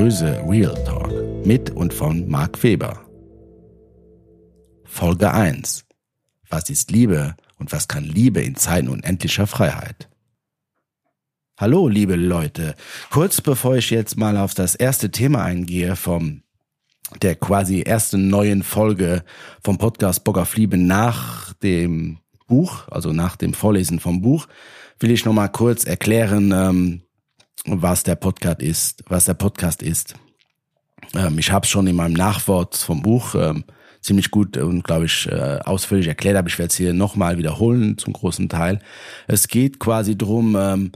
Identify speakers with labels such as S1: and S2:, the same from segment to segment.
S1: Bröse Real Talk mit und von Marc Weber. Folge 1. Was ist Liebe und was kann Liebe in Zeiten unendlicher Freiheit? Hallo, liebe Leute. Kurz bevor ich jetzt mal auf das erste Thema eingehe vom der quasi ersten neuen Folge vom Podcast Bock auf Liebe nach dem Buch, also nach dem Vorlesen vom Buch, will ich noch mal kurz erklären, ähm, was der Podcast ist, was der Podcast ist. Ähm, ich habe es schon in meinem Nachwort vom Buch ähm, ziemlich gut und glaube ich äh, ausführlich erklärt, aber ich werde es hier nochmal wiederholen zum großen Teil. Es geht quasi drum ähm,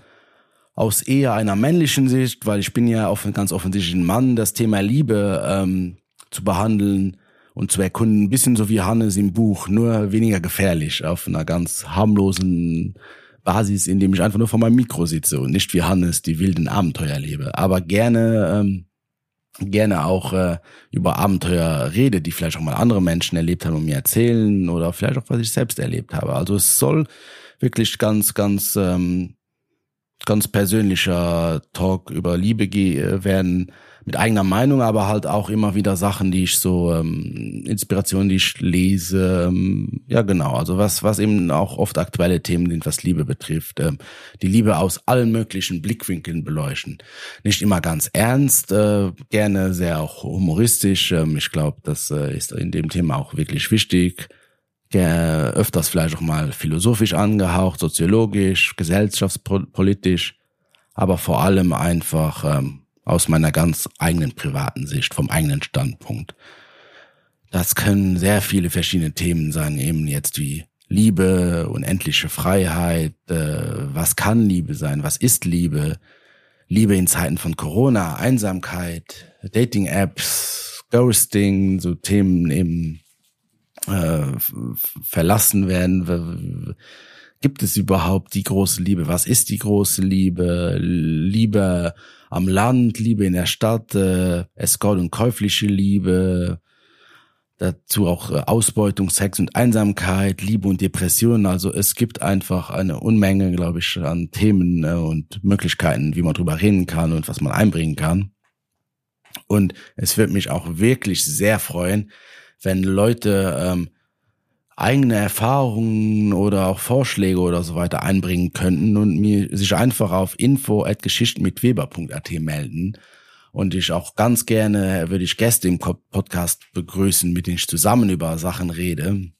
S1: aus eher einer männlichen Sicht, weil ich bin ja offen, ganz offensichtlich ein Mann, das Thema Liebe ähm, zu behandeln und zu erkunden, ein bisschen so wie Hannes im Buch, nur weniger gefährlich, auf einer ganz harmlosen Basis, in dem ich einfach nur vor meinem Mikro sitze und nicht wie Hannes die wilden Abenteuer lebe. Aber gerne, ähm, gerne auch äh, über Abenteuer rede, die vielleicht auch mal andere Menschen erlebt haben und mir erzählen oder vielleicht auch was ich selbst erlebt habe. Also es soll wirklich ganz, ganz, ähm, ganz persönlicher Talk über Liebe werden mit eigener Meinung, aber halt auch immer wieder Sachen, die ich so ähm, Inspirationen, die ich lese, ähm, ja genau, also was was eben auch oft aktuelle Themen sind, was Liebe betrifft, ähm, die Liebe aus allen möglichen Blickwinkeln beleuchten, nicht immer ganz ernst, äh, gerne sehr auch humoristisch. Ähm, ich glaube, das äh, ist in dem Thema auch wirklich wichtig. öfters vielleicht auch mal philosophisch angehaucht, soziologisch, gesellschaftspolitisch, aber vor allem einfach ähm, aus meiner ganz eigenen privaten Sicht, vom eigenen Standpunkt. Das können sehr viele verschiedene Themen sein, eben jetzt wie Liebe, unendliche Freiheit, äh, was kann Liebe sein, was ist Liebe, Liebe in Zeiten von Corona, Einsamkeit, Dating-Apps, Ghosting, so Themen eben äh, verlassen werden. Gibt es überhaupt die große Liebe? Was ist die große Liebe? Liebe am Land, Liebe in der Stadt, äh, Escort und käufliche Liebe, dazu auch äh, Ausbeutung, Sex und Einsamkeit, Liebe und Depression. Also es gibt einfach eine Unmenge, glaube ich, an Themen äh, und Möglichkeiten, wie man drüber reden kann und was man einbringen kann. Und es wird mich auch wirklich sehr freuen, wenn Leute ähm, eigene Erfahrungen oder auch Vorschläge oder so weiter einbringen könnten und mir sich einfach auf info at geschichtenmitweber.at melden. Und ich auch ganz gerne würde ich Gäste im Podcast begrüßen, mit denen ich zusammen über Sachen rede.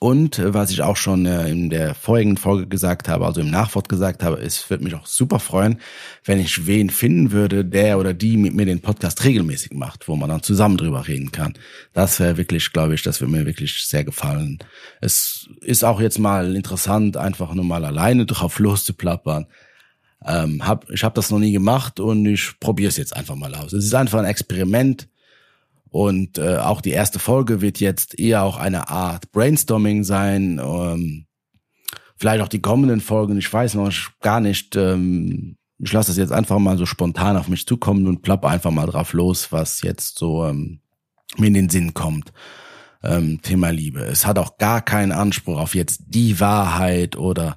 S1: Und äh, was ich auch schon äh, in der vorigen Folge gesagt habe, also im Nachwort gesagt habe, es würde mich auch super freuen, wenn ich wen finden würde, der oder die mit mir den Podcast regelmäßig macht, wo man dann zusammen drüber reden kann. Das wäre wirklich, glaube ich, das würde mir wirklich sehr gefallen. Es ist auch jetzt mal interessant, einfach nur mal alleine drauf loszuplappern. Ähm, hab, ich habe das noch nie gemacht und ich probiere es jetzt einfach mal aus. Es ist einfach ein Experiment und äh, auch die erste Folge wird jetzt eher auch eine Art Brainstorming sein. Ähm, vielleicht auch die kommenden Folgen, ich weiß noch gar nicht. Ähm, ich lasse das jetzt einfach mal so spontan auf mich zukommen und plapp einfach mal drauf los, was jetzt so ähm, mir in den Sinn kommt. Ähm, Thema Liebe. Es hat auch gar keinen Anspruch auf jetzt die Wahrheit oder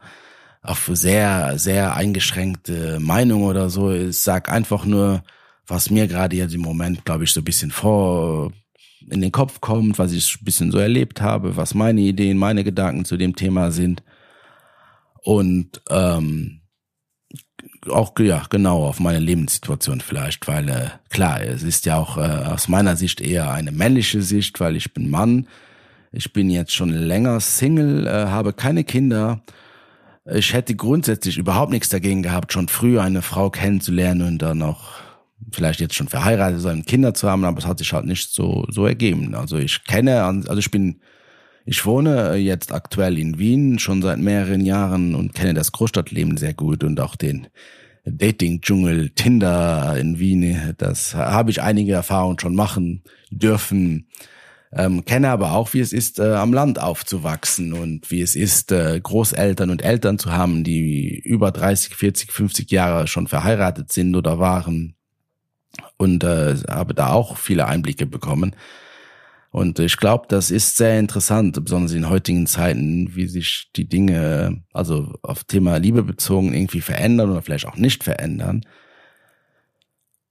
S1: auf sehr, sehr eingeschränkte Meinung oder so. Ich sag einfach nur, was mir gerade jetzt im Moment, glaube ich, so ein bisschen vor in den Kopf kommt, was ich ein bisschen so erlebt habe, was meine Ideen, meine Gedanken zu dem Thema sind. Und ähm, auch ja genau auf meine Lebenssituation vielleicht, weil äh, klar, es ist ja auch äh, aus meiner Sicht eher eine männliche Sicht, weil ich bin Mann, ich bin jetzt schon länger Single, äh, habe keine Kinder. Ich hätte grundsätzlich überhaupt nichts dagegen gehabt, schon früh eine Frau kennenzulernen und dann noch vielleicht jetzt schon verheiratet sein, Kinder zu haben, aber es hat sich halt nicht so, so ergeben. Also ich kenne, also ich bin, ich wohne jetzt aktuell in Wien schon seit mehreren Jahren und kenne das Großstadtleben sehr gut und auch den Dating-Dschungel, Tinder in Wien. Das habe ich einige Erfahrungen schon machen dürfen. Ähm, kenne aber auch, wie es ist, äh, am Land aufzuwachsen und wie es ist, äh, Großeltern und Eltern zu haben, die über 30, 40, 50 Jahre schon verheiratet sind oder waren und äh, habe da auch viele Einblicke bekommen. Und ich glaube, das ist sehr interessant, besonders in heutigen Zeiten, wie sich die Dinge, also auf Thema Liebe bezogen, irgendwie verändern oder vielleicht auch nicht verändern.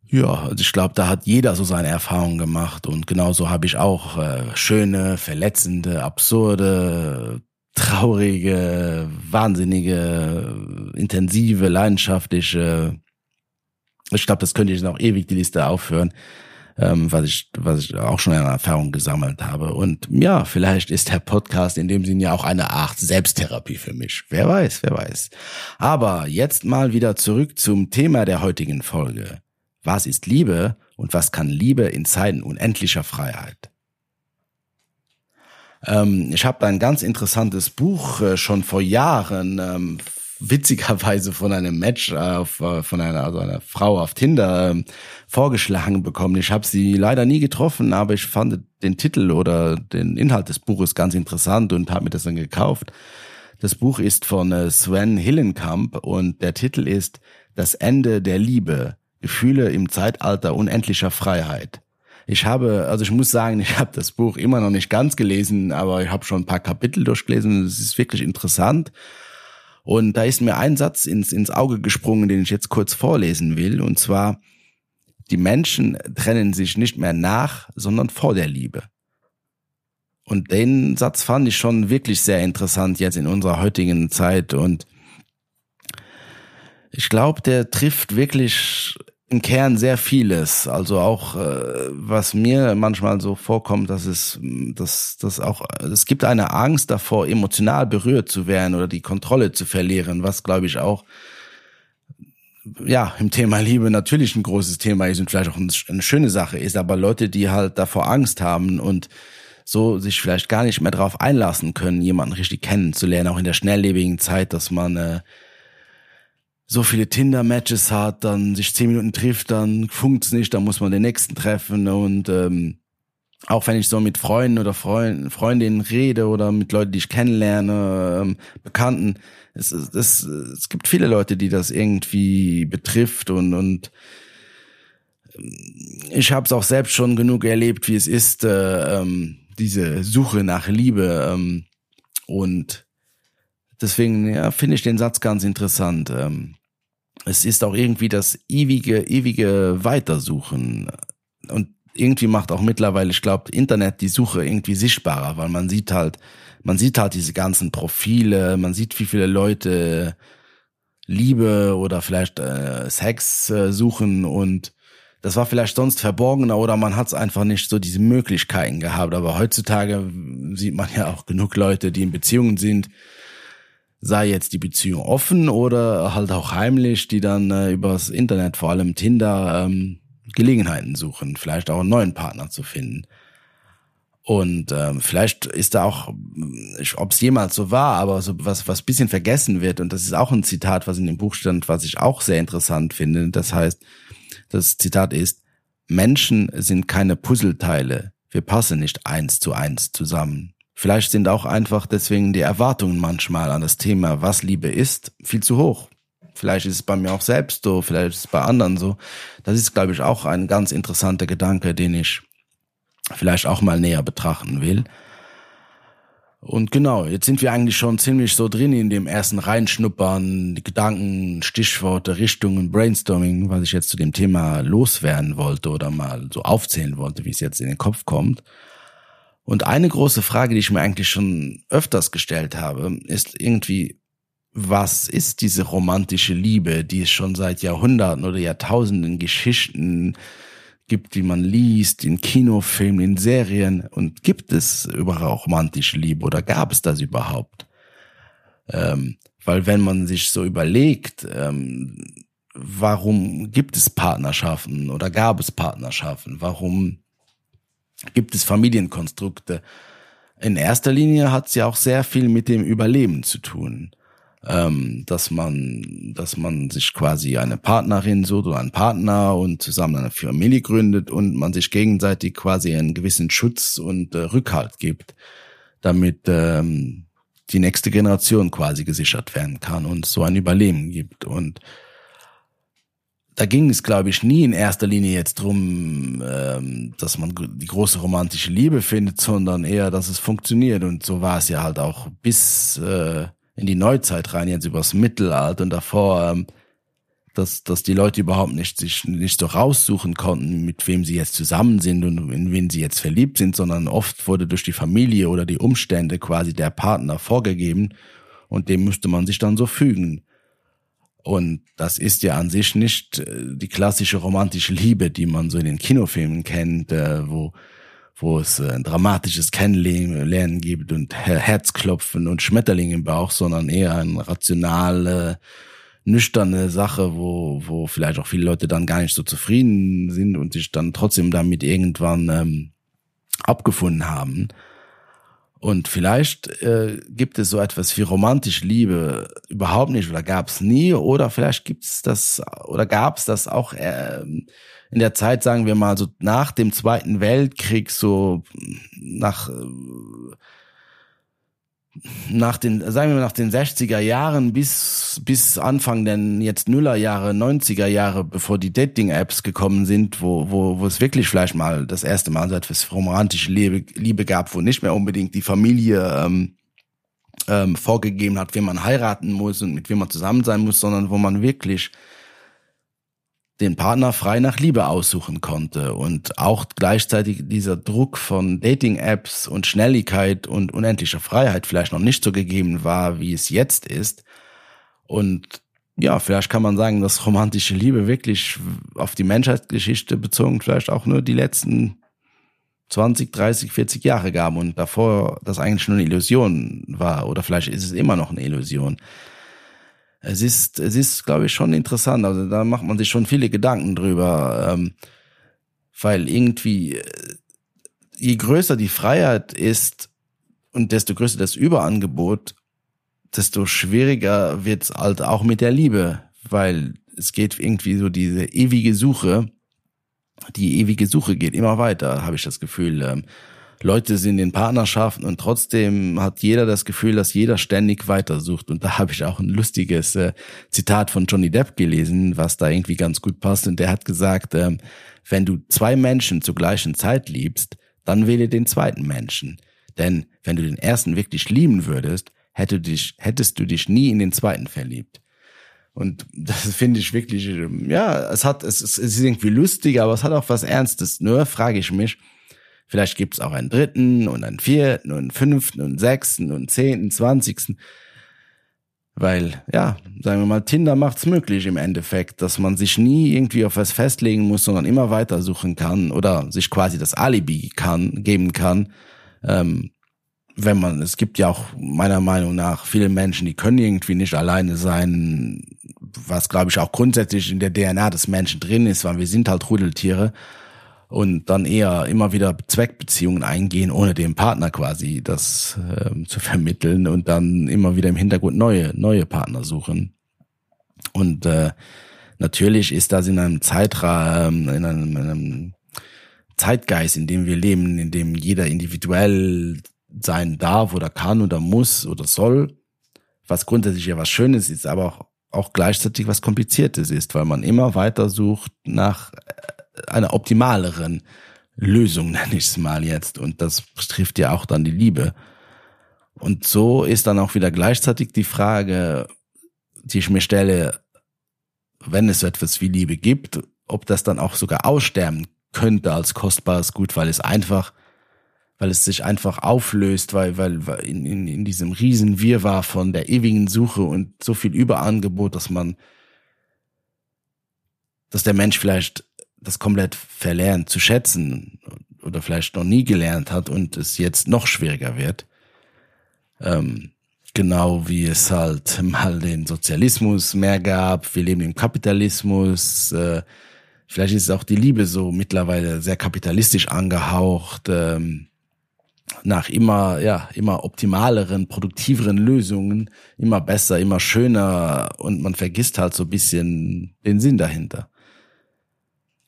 S1: Ja, also ich glaube, da hat jeder so seine Erfahrungen gemacht und genauso habe ich auch äh, schöne, verletzende, absurde, traurige, wahnsinnige, intensive, leidenschaftliche. Ich glaube, das könnte ich noch ewig die Liste aufhören, ähm, was ich, was ich auch schon in Erfahrung gesammelt habe. Und ja, vielleicht ist der Podcast in dem Sinne ja auch eine Art Selbsttherapie für mich. Wer weiß, wer weiß. Aber jetzt mal wieder zurück zum Thema der heutigen Folge. Was ist Liebe und was kann Liebe in Zeiten unendlicher Freiheit? Ähm, ich habe ein ganz interessantes Buch äh, schon vor Jahren ähm, witzigerweise von einem Match auf, äh, von einer, also einer Frau auf Tinder ähm, vorgeschlagen bekommen. Ich habe sie leider nie getroffen, aber ich fand den Titel oder den Inhalt des Buches ganz interessant und habe mir das dann gekauft. Das Buch ist von äh, Sven Hillenkamp und der Titel ist Das Ende der Liebe Gefühle im Zeitalter unendlicher Freiheit. Ich habe, also ich muss sagen, ich habe das Buch immer noch nicht ganz gelesen, aber ich habe schon ein paar Kapitel durchgelesen. Es ist wirklich interessant. Und da ist mir ein Satz ins, ins Auge gesprungen, den ich jetzt kurz vorlesen will. Und zwar, die Menschen trennen sich nicht mehr nach, sondern vor der Liebe. Und den Satz fand ich schon wirklich sehr interessant jetzt in unserer heutigen Zeit. Und ich glaube, der trifft wirklich im Kern sehr vieles. Also auch, äh, was mir manchmal so vorkommt, dass es, dass, dass auch, es gibt eine Angst davor, emotional berührt zu werden oder die Kontrolle zu verlieren, was glaube ich auch, ja, im Thema Liebe natürlich ein großes Thema ist und vielleicht auch eine schöne Sache ist, aber Leute, die halt davor Angst haben und so sich vielleicht gar nicht mehr darauf einlassen können, jemanden richtig kennenzulernen, auch in der schnelllebigen Zeit, dass man äh, so viele Tinder-Matches hat, dann sich zehn Minuten trifft, dann funkt's nicht, dann muss man den nächsten treffen und ähm, auch wenn ich so mit Freunden oder Freund, Freundinnen rede oder mit Leuten, die ich kennenlerne, ähm, Bekannten, es, es, es gibt viele Leute, die das irgendwie betrifft und, und ich habe es auch selbst schon genug erlebt, wie es ist, äh, ähm, diese Suche nach Liebe ähm, und deswegen ja, finde ich den Satz ganz interessant. Ähm, es ist auch irgendwie das ewige, ewige Weitersuchen. Und irgendwie macht auch mittlerweile, ich glaube, Internet die Suche irgendwie sichtbarer, weil man sieht halt, man sieht halt diese ganzen Profile, man sieht, wie viele Leute Liebe oder vielleicht äh, Sex äh, suchen und das war vielleicht sonst verborgener oder man hat es einfach nicht so diese Möglichkeiten gehabt. Aber heutzutage sieht man ja auch genug Leute, die in Beziehungen sind, sei jetzt die Beziehung offen oder halt auch heimlich, die dann äh, übers Internet, vor allem Tinder, ähm, Gelegenheiten suchen, vielleicht auch einen neuen Partner zu finden. Und ähm, vielleicht ist da auch, ob es jemals so war, aber so was, was bisschen vergessen wird, und das ist auch ein Zitat, was in dem Buch stand, was ich auch sehr interessant finde. Das heißt, das Zitat ist, Menschen sind keine Puzzleteile, wir passen nicht eins zu eins zusammen. Vielleicht sind auch einfach deswegen die Erwartungen manchmal an das Thema, was Liebe ist, viel zu hoch. Vielleicht ist es bei mir auch selbst so, vielleicht ist es bei anderen so. Das ist, glaube ich, auch ein ganz interessanter Gedanke, den ich vielleicht auch mal näher betrachten will. Und genau, jetzt sind wir eigentlich schon ziemlich so drin in dem ersten Reinschnuppern, Gedanken, Stichworte, Richtungen, Brainstorming, was ich jetzt zu dem Thema loswerden wollte oder mal so aufzählen wollte, wie es jetzt in den Kopf kommt. Und eine große Frage, die ich mir eigentlich schon öfters gestellt habe, ist irgendwie, was ist diese romantische Liebe, die es schon seit Jahrhunderten oder Jahrtausenden Geschichten gibt, die man liest, in Kinofilmen, in Serien? Und gibt es überhaupt romantische Liebe oder gab es das überhaupt? Ähm, weil wenn man sich so überlegt, ähm, warum gibt es Partnerschaften oder gab es Partnerschaften? Warum gibt es Familienkonstrukte. In erster Linie hat es ja auch sehr viel mit dem Überleben zu tun. Ähm, dass man, dass man sich quasi eine Partnerin sucht oder einen Partner und zusammen eine Familie gründet und man sich gegenseitig quasi einen gewissen Schutz und äh, Rückhalt gibt, damit ähm, die nächste Generation quasi gesichert werden kann und so ein Überleben gibt. Und da ging es, glaube ich, nie in erster Linie jetzt drum, ähm, dass man die große romantische Liebe findet, sondern eher, dass es funktioniert. Und so war es ja halt auch bis äh, in die Neuzeit rein, jetzt übers Mittelalter und davor. Ähm, dass, dass die Leute überhaupt nicht sich nicht so raussuchen konnten, mit wem sie jetzt zusammen sind und in wen sie jetzt verliebt sind, sondern oft wurde durch die Familie oder die Umstände quasi der Partner vorgegeben und dem müsste man sich dann so fügen. Und das ist ja an sich nicht äh, die klassische romantische Liebe, die man so in den Kinofilmen kennt, äh, wo, wo es äh, ein dramatisches Kennenlernen gibt und Herzklopfen und Schmetterling im Bauch, sondern eher eine rationale, nüchterne Sache, wo, wo vielleicht auch viele Leute dann gar nicht so zufrieden sind und sich dann trotzdem damit irgendwann ähm, abgefunden haben. Und vielleicht äh, gibt es so etwas wie romantische Liebe überhaupt nicht oder gab es nie oder vielleicht gibt es das oder gab es das auch äh, in der Zeit, sagen wir mal, so nach dem Zweiten Weltkrieg, so nach äh, nach den, sagen wir nach den 60er Jahren bis, bis Anfang den jetzt Nullerjahre, 90er Jahre, bevor die Dating-Apps gekommen sind, wo, wo, wo es wirklich vielleicht mal das erste Mal so etwas romantische Liebe, Liebe gab, wo nicht mehr unbedingt die Familie ähm, ähm, vorgegeben hat, wen man heiraten muss und mit wem man zusammen sein muss, sondern wo man wirklich den Partner frei nach Liebe aussuchen konnte. Und auch gleichzeitig dieser Druck von Dating-Apps und Schnelligkeit und unendlicher Freiheit vielleicht noch nicht so gegeben war, wie es jetzt ist. Und ja, vielleicht kann man sagen, dass romantische Liebe wirklich auf die Menschheitsgeschichte bezogen vielleicht auch nur die letzten 20, 30, 40 Jahre gab und davor das eigentlich nur eine Illusion war. Oder vielleicht ist es immer noch eine Illusion es ist, es ist, glaube ich, schon interessant. Also da macht man sich schon viele Gedanken drüber, ähm, weil irgendwie, äh, je größer die Freiheit ist und desto größer das Überangebot, desto schwieriger wird's halt auch mit der Liebe, weil es geht irgendwie so diese ewige Suche, die ewige Suche geht immer weiter, habe ich das Gefühl. Ähm, Leute sind in Partnerschaften und trotzdem hat jeder das Gefühl, dass jeder ständig weitersucht. Und da habe ich auch ein lustiges äh, Zitat von Johnny Depp gelesen, was da irgendwie ganz gut passt. Und der hat gesagt, ähm, wenn du zwei Menschen zur gleichen Zeit liebst, dann wähle den zweiten Menschen. Denn wenn du den ersten wirklich lieben würdest, hätte dich, hättest du dich nie in den zweiten verliebt. Und das finde ich wirklich, ähm, ja, es hat, es, es ist irgendwie lustig, aber es hat auch was Ernstes. Nur frage ich mich, Vielleicht gibt es auch einen dritten und einen vierten und einen fünften und sechsten und zehnten, zwanzigsten. Weil, ja, sagen wir mal, Tinder macht's möglich im Endeffekt, dass man sich nie irgendwie auf was festlegen muss, sondern immer weitersuchen kann oder sich quasi das Alibi kann, geben kann. Ähm, wenn man, es gibt ja auch meiner Meinung nach viele Menschen, die können irgendwie nicht alleine sein, was glaube ich auch grundsätzlich in der DNA des Menschen drin ist, weil wir sind halt Rudeltiere und dann eher immer wieder Zweckbeziehungen eingehen, ohne dem Partner quasi das ähm, zu vermitteln und dann immer wieder im Hintergrund neue, neue Partner suchen. Und äh, natürlich ist das in einem Zeitrahmen, in einem, in einem Zeitgeist, in dem wir leben, in dem jeder individuell sein darf oder kann oder muss oder soll, was grundsätzlich ja was Schönes ist, aber auch, auch gleichzeitig was Kompliziertes ist, weil man immer weiter sucht nach einer optimaleren Lösung, nenne ich es mal jetzt. Und das betrifft ja auch dann die Liebe. Und so ist dann auch wieder gleichzeitig die Frage, die ich mir stelle, wenn es so etwas wie Liebe gibt, ob das dann auch sogar aussterben könnte als kostbares Gut, weil es einfach, weil es sich einfach auflöst, weil, weil, weil in, in, in diesem riesen Wirrwarr von der ewigen Suche und so viel Überangebot, dass man, dass der Mensch vielleicht das komplett verlernt zu schätzen oder vielleicht noch nie gelernt hat und es jetzt noch schwieriger wird. Ähm, genau wie es halt mal den Sozialismus mehr gab. Wir leben im Kapitalismus. Äh, vielleicht ist auch die Liebe so mittlerweile sehr kapitalistisch angehaucht. Ähm, nach immer, ja, immer optimaleren, produktiveren Lösungen, immer besser, immer schöner und man vergisst halt so ein bisschen den Sinn dahinter.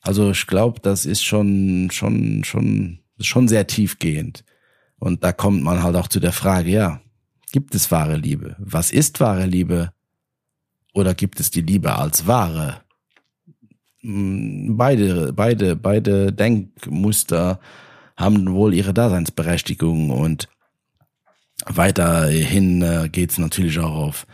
S1: Also ich glaube, das ist schon, schon, schon, schon sehr tiefgehend. Und da kommt man halt auch zu der Frage, ja, gibt es wahre Liebe? Was ist wahre Liebe? Oder gibt es die Liebe als wahre? Hm, beide, beide, beide Denkmuster haben wohl ihre Daseinsberechtigung und weiterhin äh, geht es natürlich auch auf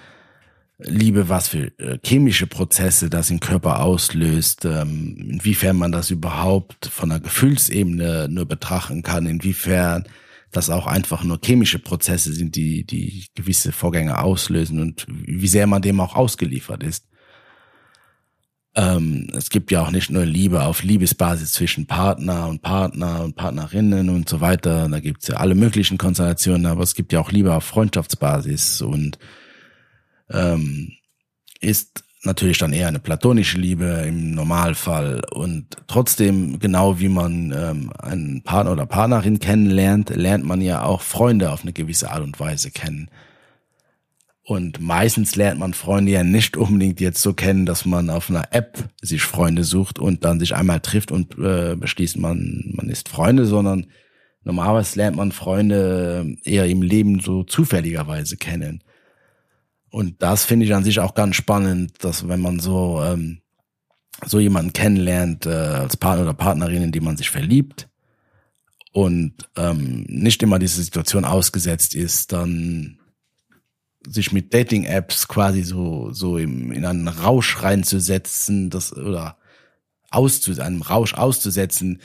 S1: Liebe, was für äh, chemische Prozesse das im Körper auslöst, ähm, inwiefern man das überhaupt von der Gefühlsebene nur betrachten kann, inwiefern das auch einfach nur chemische Prozesse sind, die, die gewisse Vorgänge auslösen und wie sehr man dem auch ausgeliefert ist. Ähm, es gibt ja auch nicht nur Liebe auf Liebesbasis zwischen Partner und Partner und Partnerinnen und so weiter. Da gibt's ja alle möglichen Konstellationen, aber es gibt ja auch Liebe auf Freundschaftsbasis und ähm, ist natürlich dann eher eine platonische Liebe im Normalfall und trotzdem genau wie man ähm, einen Partner oder Partnerin kennenlernt, lernt man ja auch Freunde auf eine gewisse Art und Weise kennen. Und meistens lernt man Freunde ja nicht unbedingt jetzt so kennen, dass man auf einer App sich Freunde sucht und dann sich einmal trifft und äh, beschließt, man, man ist Freunde, sondern normalerweise lernt man Freunde eher im Leben so zufälligerweise kennen. Und das finde ich an sich auch ganz spannend, dass wenn man so ähm, so jemanden kennenlernt äh, als Partner oder Partnerin, in die man sich verliebt und ähm, nicht immer diese Situation ausgesetzt ist, dann sich mit Dating-Apps quasi so so im, in einen Rausch reinzusetzen, das oder auszu einem Rausch auszusetzen,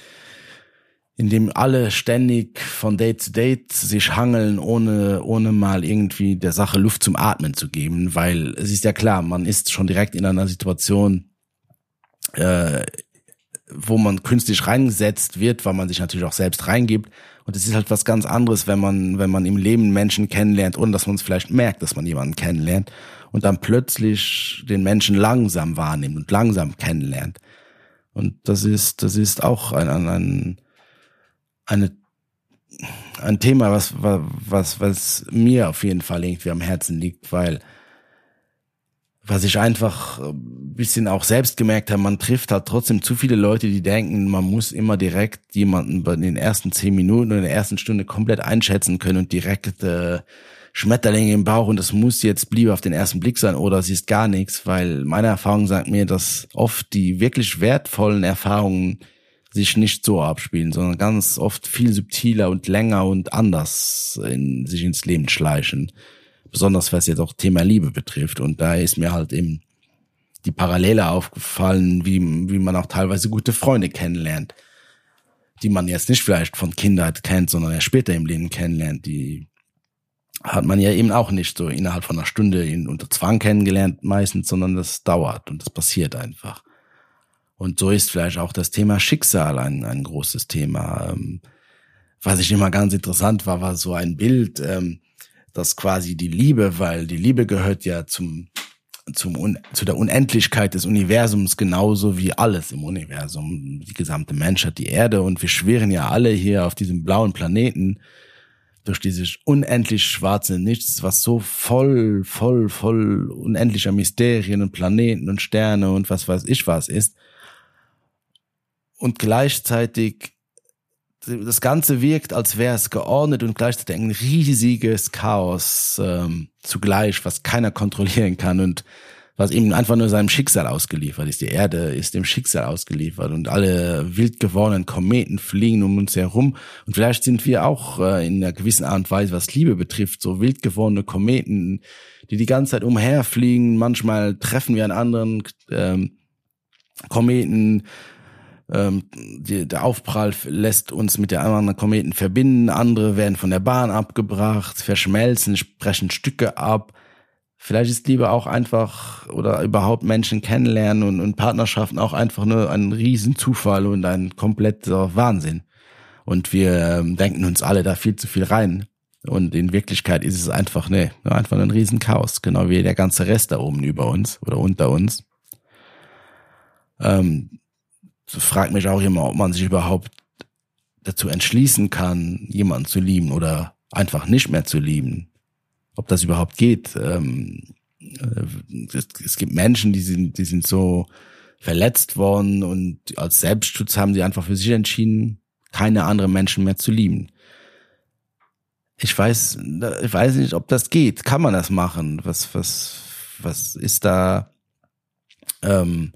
S1: in dem alle ständig von Date zu Date sich hangeln, ohne, ohne mal irgendwie der Sache Luft zum Atmen zu geben, weil es ist ja klar, man ist schon direkt in einer Situation, äh, wo man künstlich reingesetzt wird, weil man sich natürlich auch selbst reingibt. Und es ist halt was ganz anderes, wenn man, wenn man im Leben Menschen kennenlernt, ohne dass man es vielleicht merkt, dass man jemanden kennenlernt und dann plötzlich den Menschen langsam wahrnimmt und langsam kennenlernt. Und das ist, das ist auch ein, ein, ein eine, ein Thema, was, was, was mir auf jeden Fall irgendwie am Herzen liegt, weil was ich einfach ein bisschen auch selbst gemerkt habe, man trifft halt trotzdem zu viele Leute, die denken, man muss immer direkt jemanden bei den ersten zehn Minuten oder in der ersten Stunde komplett einschätzen können und direkt äh, Schmetterlinge im Bauch und das muss jetzt blieb auf den ersten Blick sein oder sie ist gar nichts, weil meine Erfahrung sagt mir, dass oft die wirklich wertvollen Erfahrungen sich nicht so abspielen, sondern ganz oft viel subtiler und länger und anders in, sich ins Leben schleichen. Besonders was jetzt auch Thema Liebe betrifft. Und da ist mir halt eben die Parallele aufgefallen, wie, wie man auch teilweise gute Freunde kennenlernt, die man jetzt nicht vielleicht von Kindheit kennt, sondern erst später im Leben kennenlernt. Die hat man ja eben auch nicht so innerhalb von einer Stunde in, unter Zwang kennengelernt meistens, sondern das dauert und das passiert einfach. Und so ist vielleicht auch das Thema Schicksal ein, ein großes Thema. Ähm, was ich immer ganz interessant war, war so ein Bild, ähm, dass quasi die Liebe, weil die Liebe gehört ja zum, zum zu der Unendlichkeit des Universums genauso wie alles im Universum, die gesamte Menschheit, die Erde. Und wir schwirren ja alle hier auf diesem blauen Planeten durch dieses unendlich schwarze Nichts, was so voll, voll, voll unendlicher Mysterien und Planeten und Sterne und was weiß ich was ist und gleichzeitig das Ganze wirkt, als wäre es geordnet und gleichzeitig ein riesiges Chaos ähm, zugleich, was keiner kontrollieren kann und was eben einfach nur seinem Schicksal ausgeliefert ist. Die Erde ist dem Schicksal ausgeliefert und alle wild gewordenen Kometen fliegen um uns herum. Und vielleicht sind wir auch äh, in einer gewissen Art und Weise, was Liebe betrifft, so wild gewordene Kometen, die die ganze Zeit umherfliegen. Manchmal treffen wir einen anderen ähm, Kometen, ähm, die, der Aufprall lässt uns mit der anderen Kometen verbinden, andere werden von der Bahn abgebracht, verschmelzen, sprechen Stücke ab. Vielleicht ist Liebe auch einfach oder überhaupt Menschen kennenlernen und, und Partnerschaften auch einfach nur ein Riesenzufall und ein kompletter Wahnsinn. Und wir ähm, denken uns alle da viel zu viel rein. Und in Wirklichkeit ist es einfach, ne, einfach ein Riesenchaos, genau wie der ganze Rest da oben über uns oder unter uns. Ähm, fragt mich auch immer, ob man sich überhaupt dazu entschließen kann, jemanden zu lieben oder einfach nicht mehr zu lieben. Ob das überhaupt geht. Ähm, äh, es, es gibt Menschen, die sind, die sind so verletzt worden und als Selbstschutz haben sie einfach für sich entschieden, keine anderen Menschen mehr zu lieben. Ich weiß, ich weiß nicht, ob das geht. Kann man das machen? Was, was, was ist da? Ähm,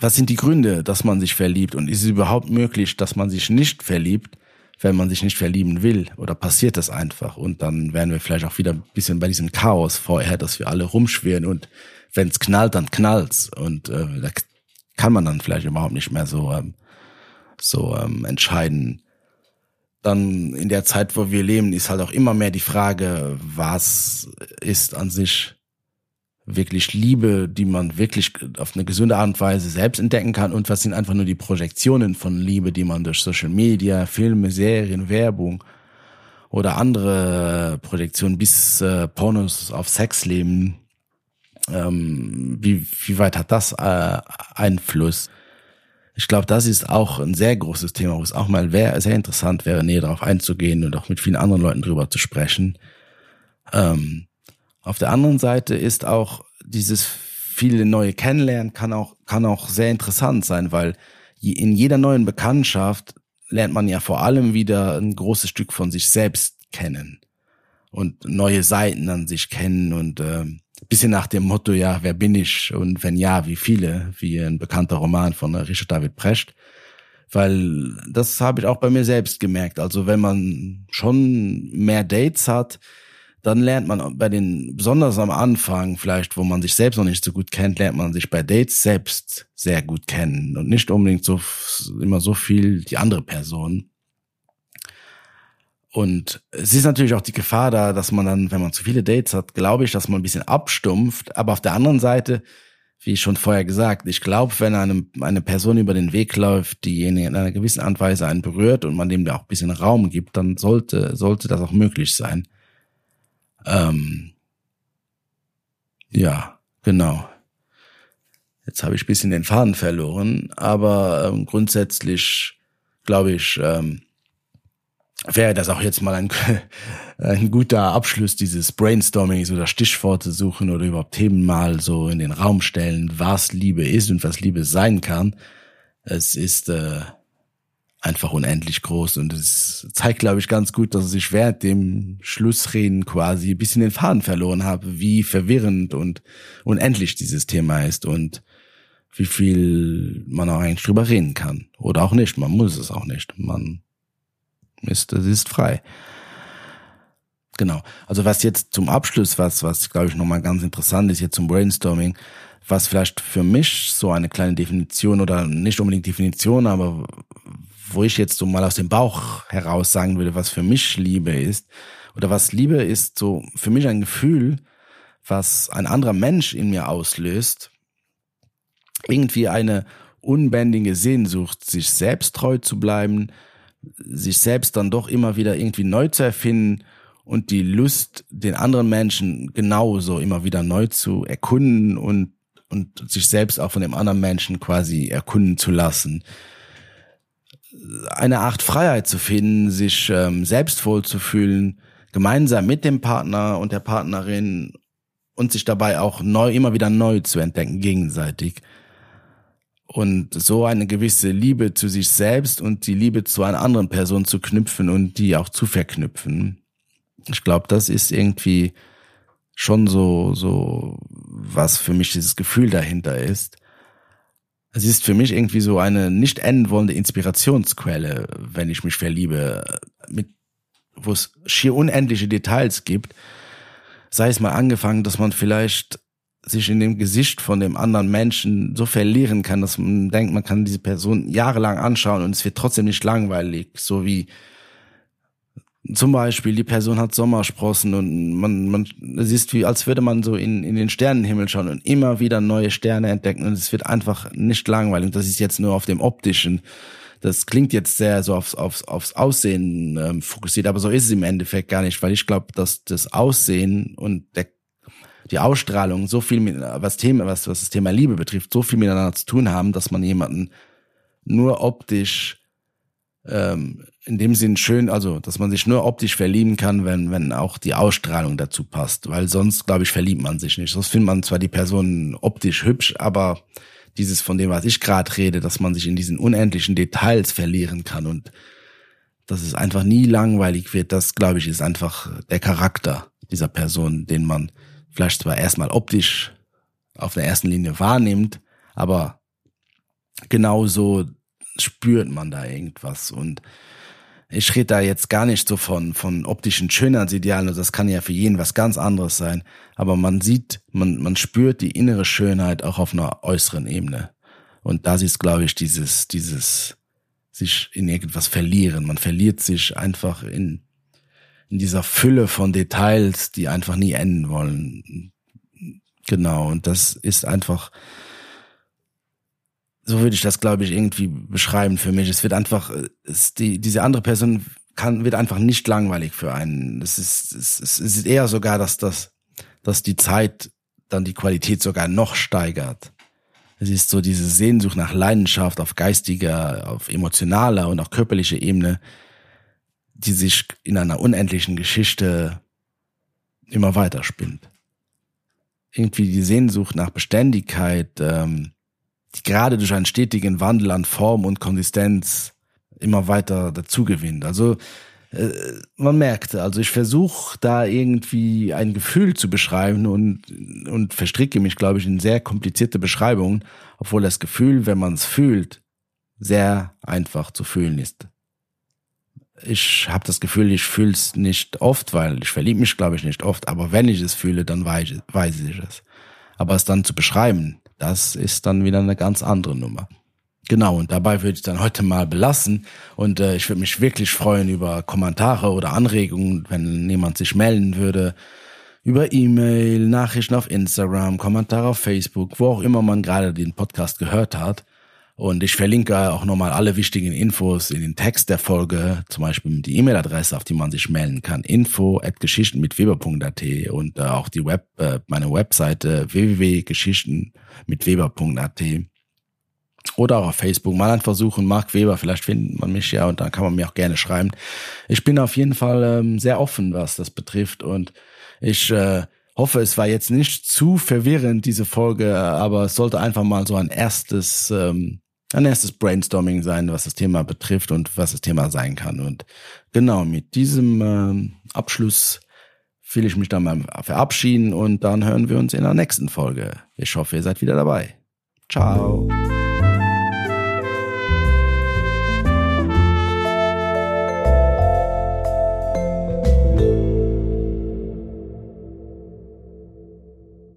S1: was sind die Gründe, dass man sich verliebt? Und ist es überhaupt möglich, dass man sich nicht verliebt, wenn man sich nicht verlieben will? Oder passiert das einfach? Und dann wären wir vielleicht auch wieder ein bisschen bei diesem Chaos vorher, dass wir alle rumschwirren und wenn es knallt, dann knallt's. Und äh, da kann man dann vielleicht überhaupt nicht mehr so ähm, so ähm, entscheiden. Dann in der Zeit, wo wir leben, ist halt auch immer mehr die Frage, was ist an sich wirklich Liebe, die man wirklich auf eine gesunde Art und Weise selbst entdecken kann und was sind einfach nur die Projektionen von Liebe, die man durch Social Media, Filme, Serien, Werbung oder andere Projektionen bis äh, Pornos auf Sexleben, ähm, wie, wie weit hat das äh, Einfluss? Ich glaube, das ist auch ein sehr großes Thema, wo es auch mal wär, sehr interessant wäre, näher darauf einzugehen und auch mit vielen anderen Leuten drüber zu sprechen. Ähm, auf der anderen Seite ist auch dieses viele neue Kennenlernen kann auch, kann auch sehr interessant sein, weil in jeder neuen Bekanntschaft lernt man ja vor allem wieder ein großes Stück von sich selbst kennen und neue Seiten an sich kennen und äh, bisschen nach dem Motto, ja, wer bin ich und wenn ja, wie viele, wie ein bekannter Roman von Richard David Precht. Weil das habe ich auch bei mir selbst gemerkt. Also wenn man schon mehr Dates hat, dann lernt man bei den, besonders am Anfang vielleicht, wo man sich selbst noch nicht so gut kennt, lernt man sich bei Dates selbst sehr gut kennen und nicht unbedingt so immer so viel die andere Person. Und es ist natürlich auch die Gefahr da, dass man dann, wenn man zu viele Dates hat, glaube ich, dass man ein bisschen abstumpft. Aber auf der anderen Seite, wie schon vorher gesagt, ich glaube, wenn einem eine Person über den Weg läuft, die in einer gewissen Art und Weise einen berührt und man dem da auch ein bisschen Raum gibt, dann sollte, sollte das auch möglich sein. Ähm, ja, genau. Jetzt habe ich bisschen den Faden verloren, aber ähm, grundsätzlich glaube ich, ähm, wäre das auch jetzt mal ein, ein guter Abschluss dieses Brainstormings oder Stichworte suchen oder überhaupt Themen mal so in den Raum stellen, was Liebe ist und was Liebe sein kann. Es ist äh, einfach unendlich groß und es zeigt, glaube ich, ganz gut, dass ich während dem Schlussreden quasi ein bisschen den Faden verloren habe, wie verwirrend und unendlich dieses Thema ist und wie viel man auch eigentlich drüber reden kann. Oder auch nicht, man muss es auch nicht. Man ist, es ist frei. Genau. Also was jetzt zum Abschluss, was, was glaube ich nochmal ganz interessant ist, jetzt zum Brainstorming, was vielleicht für mich so eine kleine Definition oder nicht unbedingt Definition, aber wo ich jetzt so mal aus dem Bauch heraus sagen würde, was für mich Liebe ist, oder was Liebe ist, so für mich ein Gefühl, was ein anderer Mensch in mir auslöst, irgendwie eine unbändige Sehnsucht, sich selbst treu zu bleiben, sich selbst dann doch immer wieder irgendwie neu zu erfinden und die Lust, den anderen Menschen genauso immer wieder neu zu erkunden und, und sich selbst auch von dem anderen Menschen quasi erkunden zu lassen eine Art Freiheit zu finden, sich ähm, selbst wohlzufühlen, gemeinsam mit dem Partner und der Partnerin und sich dabei auch neu, immer wieder neu zu entdecken, gegenseitig. Und so eine gewisse Liebe zu sich selbst und die Liebe zu einer anderen Person zu knüpfen und die auch zu verknüpfen. Ich glaube, das ist irgendwie schon so, so, was für mich dieses Gefühl dahinter ist. Es ist für mich irgendwie so eine nicht enden wollende Inspirationsquelle, wenn ich mich verliebe, mit, wo es schier unendliche Details gibt. Sei es mal angefangen, dass man vielleicht sich in dem Gesicht von dem anderen Menschen so verlieren kann, dass man denkt, man kann diese Person jahrelang anschauen und es wird trotzdem nicht langweilig, so wie zum Beispiel, die Person hat Sommersprossen und man, man, es ist wie, als würde man so in, in den Sternenhimmel schauen und immer wieder neue Sterne entdecken und es wird einfach nicht langweilig. Das ist jetzt nur auf dem optischen. Das klingt jetzt sehr so aufs, aufs, aufs Aussehen ähm, fokussiert, aber so ist es im Endeffekt gar nicht, weil ich glaube, dass das Aussehen und der, die Ausstrahlung so viel mit, was Thema, was, was das Thema Liebe betrifft, so viel miteinander zu tun haben, dass man jemanden nur optisch ähm, in dem Sinn schön, also dass man sich nur optisch verlieben kann, wenn, wenn auch die Ausstrahlung dazu passt. Weil sonst, glaube ich, verliebt man sich nicht. Sonst findet man zwar die Person optisch hübsch, aber dieses von dem, was ich gerade rede, dass man sich in diesen unendlichen Details verlieren kann und dass es einfach nie langweilig wird, das, glaube ich, ist einfach der Charakter dieser Person, den man vielleicht zwar erstmal optisch auf der ersten Linie wahrnimmt, aber genauso spürt man da irgendwas und ich rede da jetzt gar nicht so von, von optischen Schönheitsidealen, also das kann ja für jeden was ganz anderes sein, aber man sieht, man, man spürt die innere Schönheit auch auf einer äußeren Ebene. Und das ist, glaube ich, dieses, dieses, sich in irgendwas verlieren. Man verliert sich einfach in, in dieser Fülle von Details, die einfach nie enden wollen. Genau. Und das ist einfach, so würde ich das, glaube ich, irgendwie beschreiben für mich. Es wird einfach, es, die, diese andere Person kann, wird einfach nicht langweilig für einen. Es ist, es, es ist eher sogar, dass das, dass die Zeit dann die Qualität sogar noch steigert. Es ist so diese Sehnsucht nach Leidenschaft auf geistiger, auf emotionaler und auch körperlicher Ebene, die sich in einer unendlichen Geschichte immer weiter spinnt. Irgendwie die Sehnsucht nach Beständigkeit, ähm, die gerade durch einen stetigen Wandel an Form und Konsistenz immer weiter dazugewinnt. Also äh, man merkte, also ich versuche da irgendwie ein Gefühl zu beschreiben und, und verstricke mich, glaube ich, in sehr komplizierte Beschreibungen, obwohl das Gefühl, wenn man es fühlt, sehr einfach zu fühlen ist. Ich habe das Gefühl, ich fühle es nicht oft, weil ich verliebe mich, glaube ich, nicht oft, aber wenn ich es fühle, dann weiß, weiß ich es. Aber es dann zu beschreiben, das ist dann wieder eine ganz andere Nummer. Genau, und dabei würde ich dann heute mal belassen. Und äh, ich würde mich wirklich freuen über Kommentare oder Anregungen, wenn jemand sich melden würde. Über E-Mail, Nachrichten auf Instagram, Kommentare auf Facebook, wo auch immer man gerade den Podcast gehört hat. Und ich verlinke auch nochmal alle wichtigen Infos in den Text der Folge, zum Beispiel die E-Mail-Adresse, auf die man sich melden kann, info at geschichten mit weber.at und äh, auch die Web, äh, meine Webseite www.geschichten mit weber.at oder auch auf Facebook mal einfach suchen, Mark Weber, vielleicht findet man mich ja und dann kann man mir auch gerne schreiben. Ich bin auf jeden Fall ähm, sehr offen, was das betrifft und ich äh, hoffe, es war jetzt nicht zu verwirrend, diese Folge, aber es sollte einfach mal so ein erstes, ähm, ein erstes Brainstorming sein, was das Thema betrifft und was das Thema sein kann. Und genau mit diesem ähm, Abschluss will ich mich dann mal verabschieden und dann hören wir uns in der nächsten Folge. Ich hoffe, ihr seid wieder dabei. Ciao.